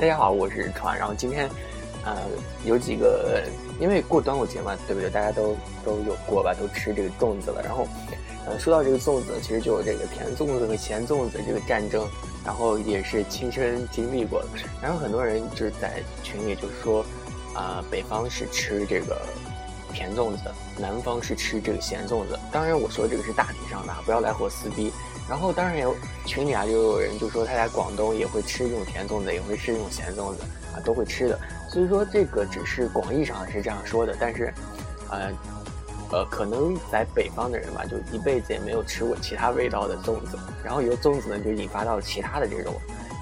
大家好，我是川，然后今天，呃，有几个，因为过端午节嘛，对不对？大家都都有过吧，都吃这个粽子了。然后，呃，说到这个粽子，其实就有这个甜粽子和咸粽子这个战争，然后也是亲身经历过。然后很多人就是在群里就说，啊，北方是吃这个甜粽子，南方是吃这个咸粽子。当然，我说这个是大体上的，不要来和我撕逼。然后当然有群里啊，就有人就说他在广东也会吃这种甜粽子，也会吃这种咸粽子啊，都会吃的。所以说这个只是广义上是这样说的，但是，呃，呃，可能在北方的人吧，就一辈子也没有吃过其他味道的粽子。然后由粽子呢，就引发到了其他的这种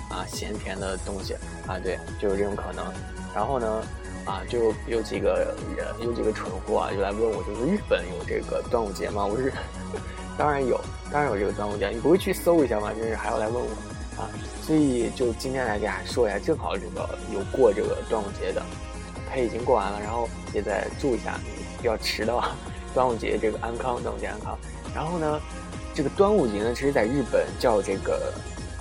啊咸甜的东西啊，对，就有这种可能。然后呢，啊，就有几个人有几个蠢货啊，就来问我，就是日本有这个端午节吗？我是。当然有，当然有这个端午节，你不会去搜一下吗？就是还要来问我啊，所以就今天来给大家说一下，正好这个有过这个端午节的，它已经过完了，然后也在祝一下要迟到端午节这个安康，端午节安康。然后呢，这个端午节呢，其实在日本叫这个，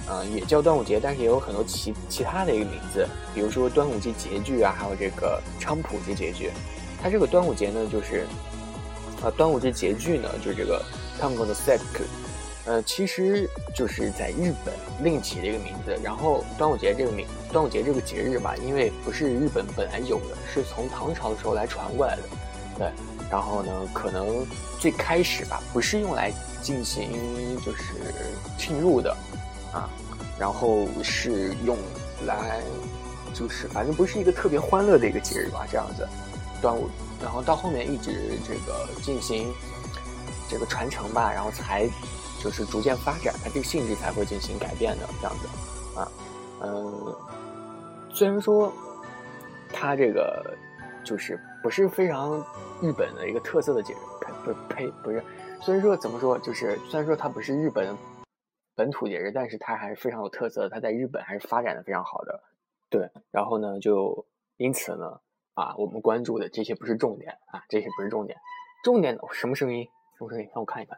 呃，也叫端午节，但是也有很多其其他的一个名字，比如说端午节节句啊，还有这个菖蒲节节句。它这个端午节呢，就是啊，端午节节句呢，就是这个。他们说的 “sek”，呃，其实就是在日本另起的一个名字。然后端午节这个名，端午节这个节日吧，因为不是日本本来有的，是从唐朝的时候来传过来的。对，然后呢，可能最开始吧，不是用来进行就是庆祝的啊，然后是用来就是反正不是一个特别欢乐的一个节日吧，这样子。端午，然后到后面一直这个进行。这个传承吧，然后才就是逐渐发展，它这个性质才会进行改变的这样子啊，嗯，虽然说它这个就是不是非常日本的一个特色的节日，呸不呸不是，虽然说怎么说，就是虽然说它不是日本本土节日，但是它还是非常有特色，它在日本还是发展的非常好的，对，然后呢，就因此呢，啊，我们关注的这些不是重点啊，这些不是重点，重点什么声音？我说：“你让我看一看。”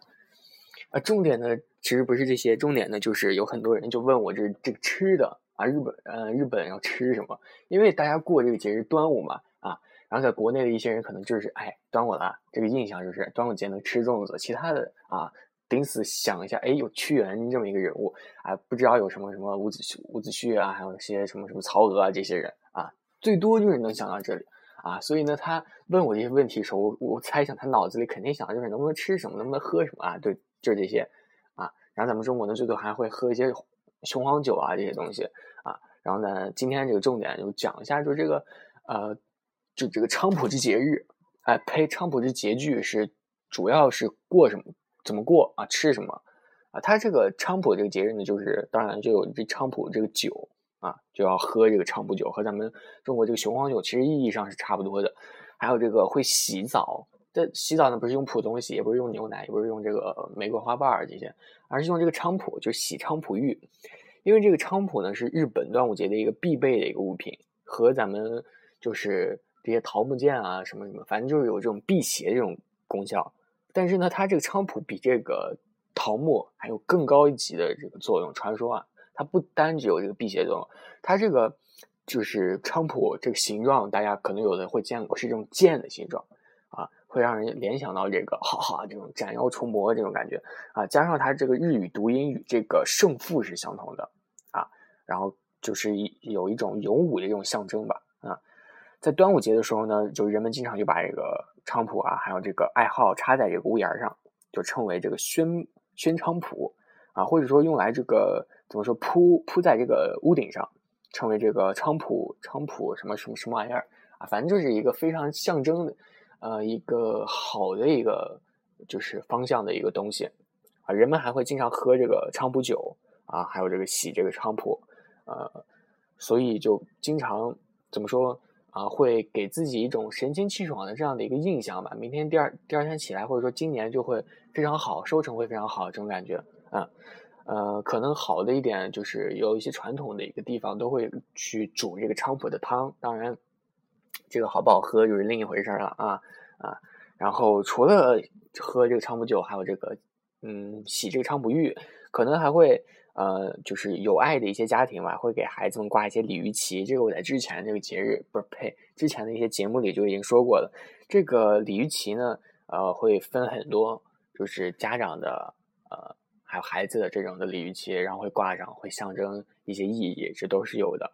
啊，重点呢，其实不是这些，重点呢，就是有很多人就问我这这个吃的啊，日本呃，日本要吃什么？因为大家过这个节日端午嘛，啊，然后在国内的一些人可能就是哎，端午了，这个印象就是端午节能吃粽子，其他的啊，顶死想一下，哎，有屈原这么一个人物啊，不知道有什么什么伍子胥、伍子胥啊，还有些什么什么曹娥啊这些人啊，最多就是能想到这里。啊，所以呢，他问我这些问题的时候，我我猜想他脑子里肯定想的就是能不能吃什么，能不能喝什么啊？对，就是这些啊。然后咱们中国呢，最多还会喝一些雄黄酒啊这些东西啊。然后呢，今天这个重点就讲一下，就这个呃，就这个菖蒲之节日，哎，呸，菖蒲之节句是主要是过什么，怎么过啊？吃什么啊？它这个菖蒲这个节日呢，就是当然就有这菖蒲这个酒。啊，就要喝这个菖蒲酒，和咱们中国这个雄黄酒其实意义上是差不多的。还有这个会洗澡，这洗澡呢不是用普通洗，也不是用牛奶，也不是用这个玫瑰花瓣儿这些，而是用这个菖蒲，就是洗菖蒲浴。因为这个菖蒲呢是日本端午节的一个必备的一个物品，和咱们就是这些桃木剑啊什么什么，反正就是有这种辟邪这种功效。但是呢，它这个菖蒲比这个桃木还有更高一级的这个作用，传说啊。它不单只有这个辟邪作用，它这个就是菖蒲这个形状，大家可能有的会见过，是这种剑的形状啊，会让人联想到这个哈哈这种斩妖除魔这种感觉啊。加上它这个日语读音与这个胜负是相同的啊，然后就是一有一种勇武的这种象征吧啊。在端午节的时候呢，就人们经常就把这个菖蒲啊，还有这个爱好插在这个屋檐上，就称为这个宣宣菖蒲啊，或者说用来这个。怎么说铺铺在这个屋顶上，称为这个菖蒲菖蒲什么什么什么玩意儿啊？反正就是一个非常象征的，呃，一个好的一个就是方向的一个东西啊。人们还会经常喝这个菖蒲酒啊，还有这个洗这个菖蒲，呃，所以就经常怎么说啊，会给自己一种神清气爽的这样的一个印象吧。明天第二第二天起来，或者说今年就会非常好，收成会非常好，这种感觉啊。呃，可能好的一点就是有一些传统的一个地方都会去煮这个菖蒲的汤，当然，这个好不好喝就是另一回事了啊啊。然后除了喝这个菖蒲酒，还有这个嗯洗这个菖蒲浴，可能还会呃，就是有爱的一些家庭吧，会给孩子们挂一些鲤鱼旗。这个我在之前这个节日不是呸，之前的一些节目里就已经说过了。这个鲤鱼旗呢，呃，会分很多，就是家长的呃，还有孩子的这种的鲤鱼旗，然后会挂上，会象征一些意义，这都是有的。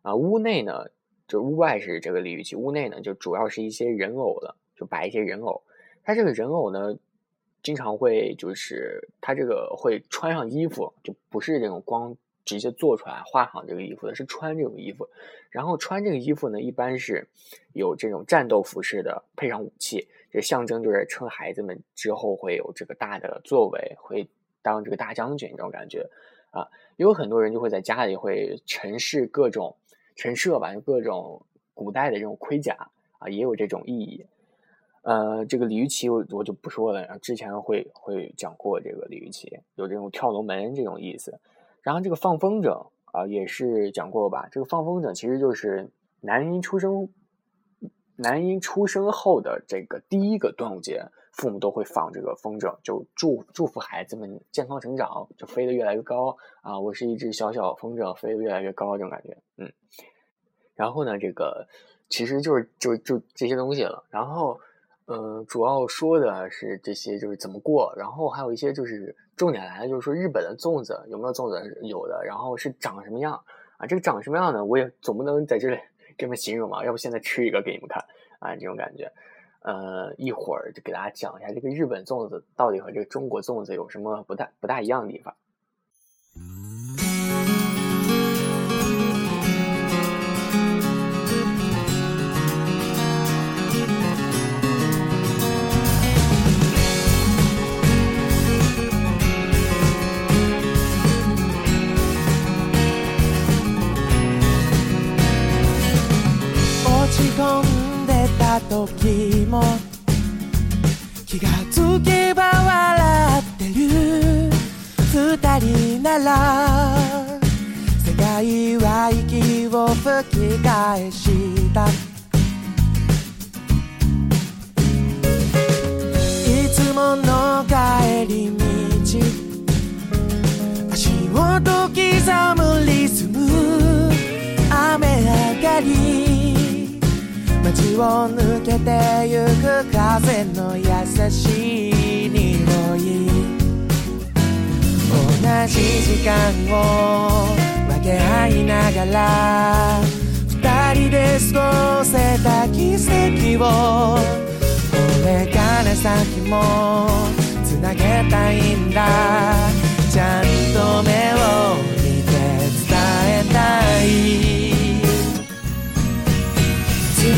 啊，屋内呢，就屋外是这个鲤鱼旗，屋内呢就主要是一些人偶了，就摆一些人偶。它这个人偶呢。经常会就是他这个会穿上衣服，就不是这种光直接做出来画上这个衣服的，是穿这种衣服。然后穿这个衣服呢，一般是有这种战斗服饰的，配上武器，这象征就是称孩子们之后会有这个大的作为，会当这个大将军这种感觉啊。有很多人就会在家里会陈设各种陈设吧，各种古代的这种盔甲啊，也有这种意义。呃，这个鲤鱼旗我我就不说了，之前会会讲过这个鲤鱼旗有这种跳龙门这种意思。然后这个放风筝啊，也是讲过吧？这个放风筝其实就是男婴出生，男婴出生后的这个第一个端午节，父母都会放这个风筝，就祝祝福孩子们健康成长，就飞得越来越高啊！我是一只小小风筝，飞得越来越高这种感觉，嗯。然后呢，这个其实就是就就这些东西了，然后。嗯，主要说的是这些，就是怎么过，然后还有一些就是重点来了，就是说日本的粽子有没有粽子？有的，然后是长什么样啊？这个长什么样呢？我也总不能在这里 这么形容嘛，要不现在吃一个给你们看啊，这种感觉。呃，一会儿就给大家讲一下这个日本粽子到底和这个中国粽子有什么不大不大一样的地方。時も気がつけば笑ってる二人なら世界は息を吹き返しを抜けてゆく風の優しい匂い。同じ時間を分け合いながら二人で過ごせた奇跡をこれから先もつなげたいんだ。ちゃんと目を見て伝えたい。繋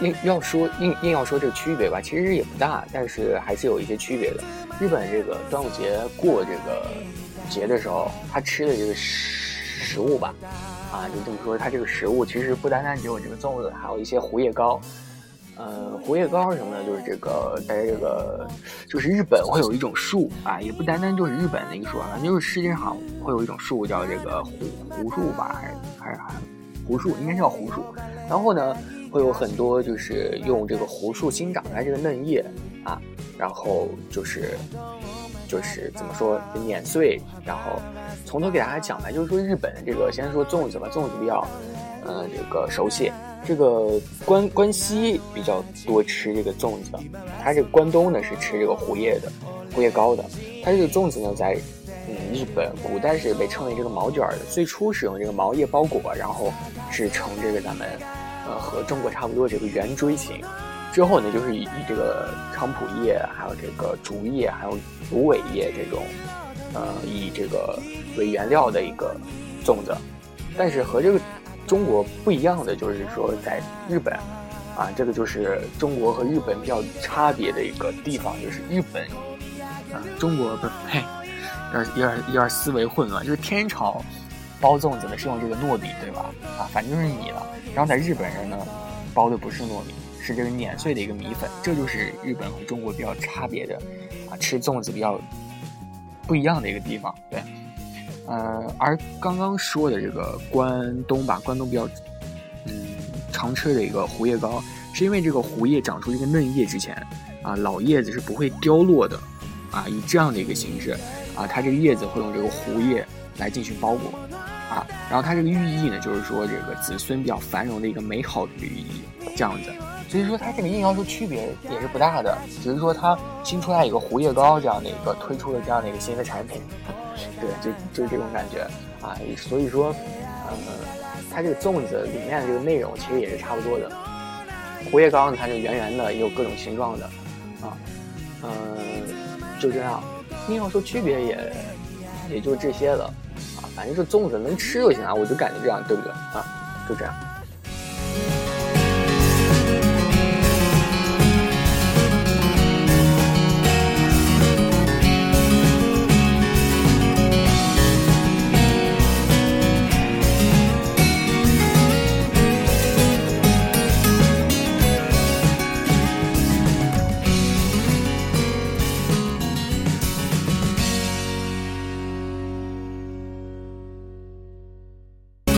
硬要说硬硬要说这个区别吧，其实也不大，但是还是有一些区别的。日本这个端午节过这个节的时候，他吃的这个食物吧，啊，就这么说，他这个食物其实不单单只有这个粽子，还有一些胡叶糕。呃，胡叶糕是什么呢？就是这个大家这个，就是日本会有一种树啊，也不单单就是日本的一个树，反正就是世界上会有一种树叫这个胡胡树吧，还是还是胡树，应该叫胡树。然后呢，会有很多就是用这个胡树新长出来这个嫩叶啊。然后就是，就是怎么说碾碎，然后从头给大家讲吧。就是说日本这个，先说粽子吧，粽子比较，呃，这个熟悉。这个关关西比较多吃这个粽子，它这个关东呢是吃这个胡叶的，胡叶糕的。它这个粽子呢，在嗯日本古代是被称为这个毛卷的，最初使用这个毛叶包裹，然后是呈这个咱们，呃，和中国差不多这个圆锥形。之后呢，就是以这个菖蒲叶，还有这个竹叶，还有芦苇叶这种，呃，以这个为原料的一个粽子。但是和这个中国不一样的，就是说在日本，啊，这个就是中国和日本比较差别的一个地方，就是日本，啊，中国不嘿，有点有点有点思维混乱，就是天朝包粽子的是用这个糯米，对吧？啊，反正就是米了。然后在日本人呢。包的不是糯米，是这个碾碎的一个米粉，这就是日本和中国比较差别的啊，吃粽子比较不一样的一个地方。对，呃，而刚刚说的这个关东吧，关东比较嗯常吃的一个胡叶糕，是因为这个胡叶长出这个嫩叶之前啊，老叶子是不会凋落的啊，以这样的一个形式啊，它这个叶子会用这个胡叶来进行包裹。啊，然后它这个寓意呢，就是说这个子孙比较繁荣的一个美好的寓意，这样子。所以说它这个硬要说区别也是不大的，只是说它新出来一个胡叶糕这样的一个推出了这样的一个新的产品，对，就就是这种感觉啊。所以说，呃，它这个粽子里面的这个内容其实也是差不多的。胡叶糕呢，它是圆圆的，也有各种形状的，啊，嗯，就这样。硬要说区别也也就这些了。反正这粽子能吃就行啊，我就感觉这样，对不对啊？就这样。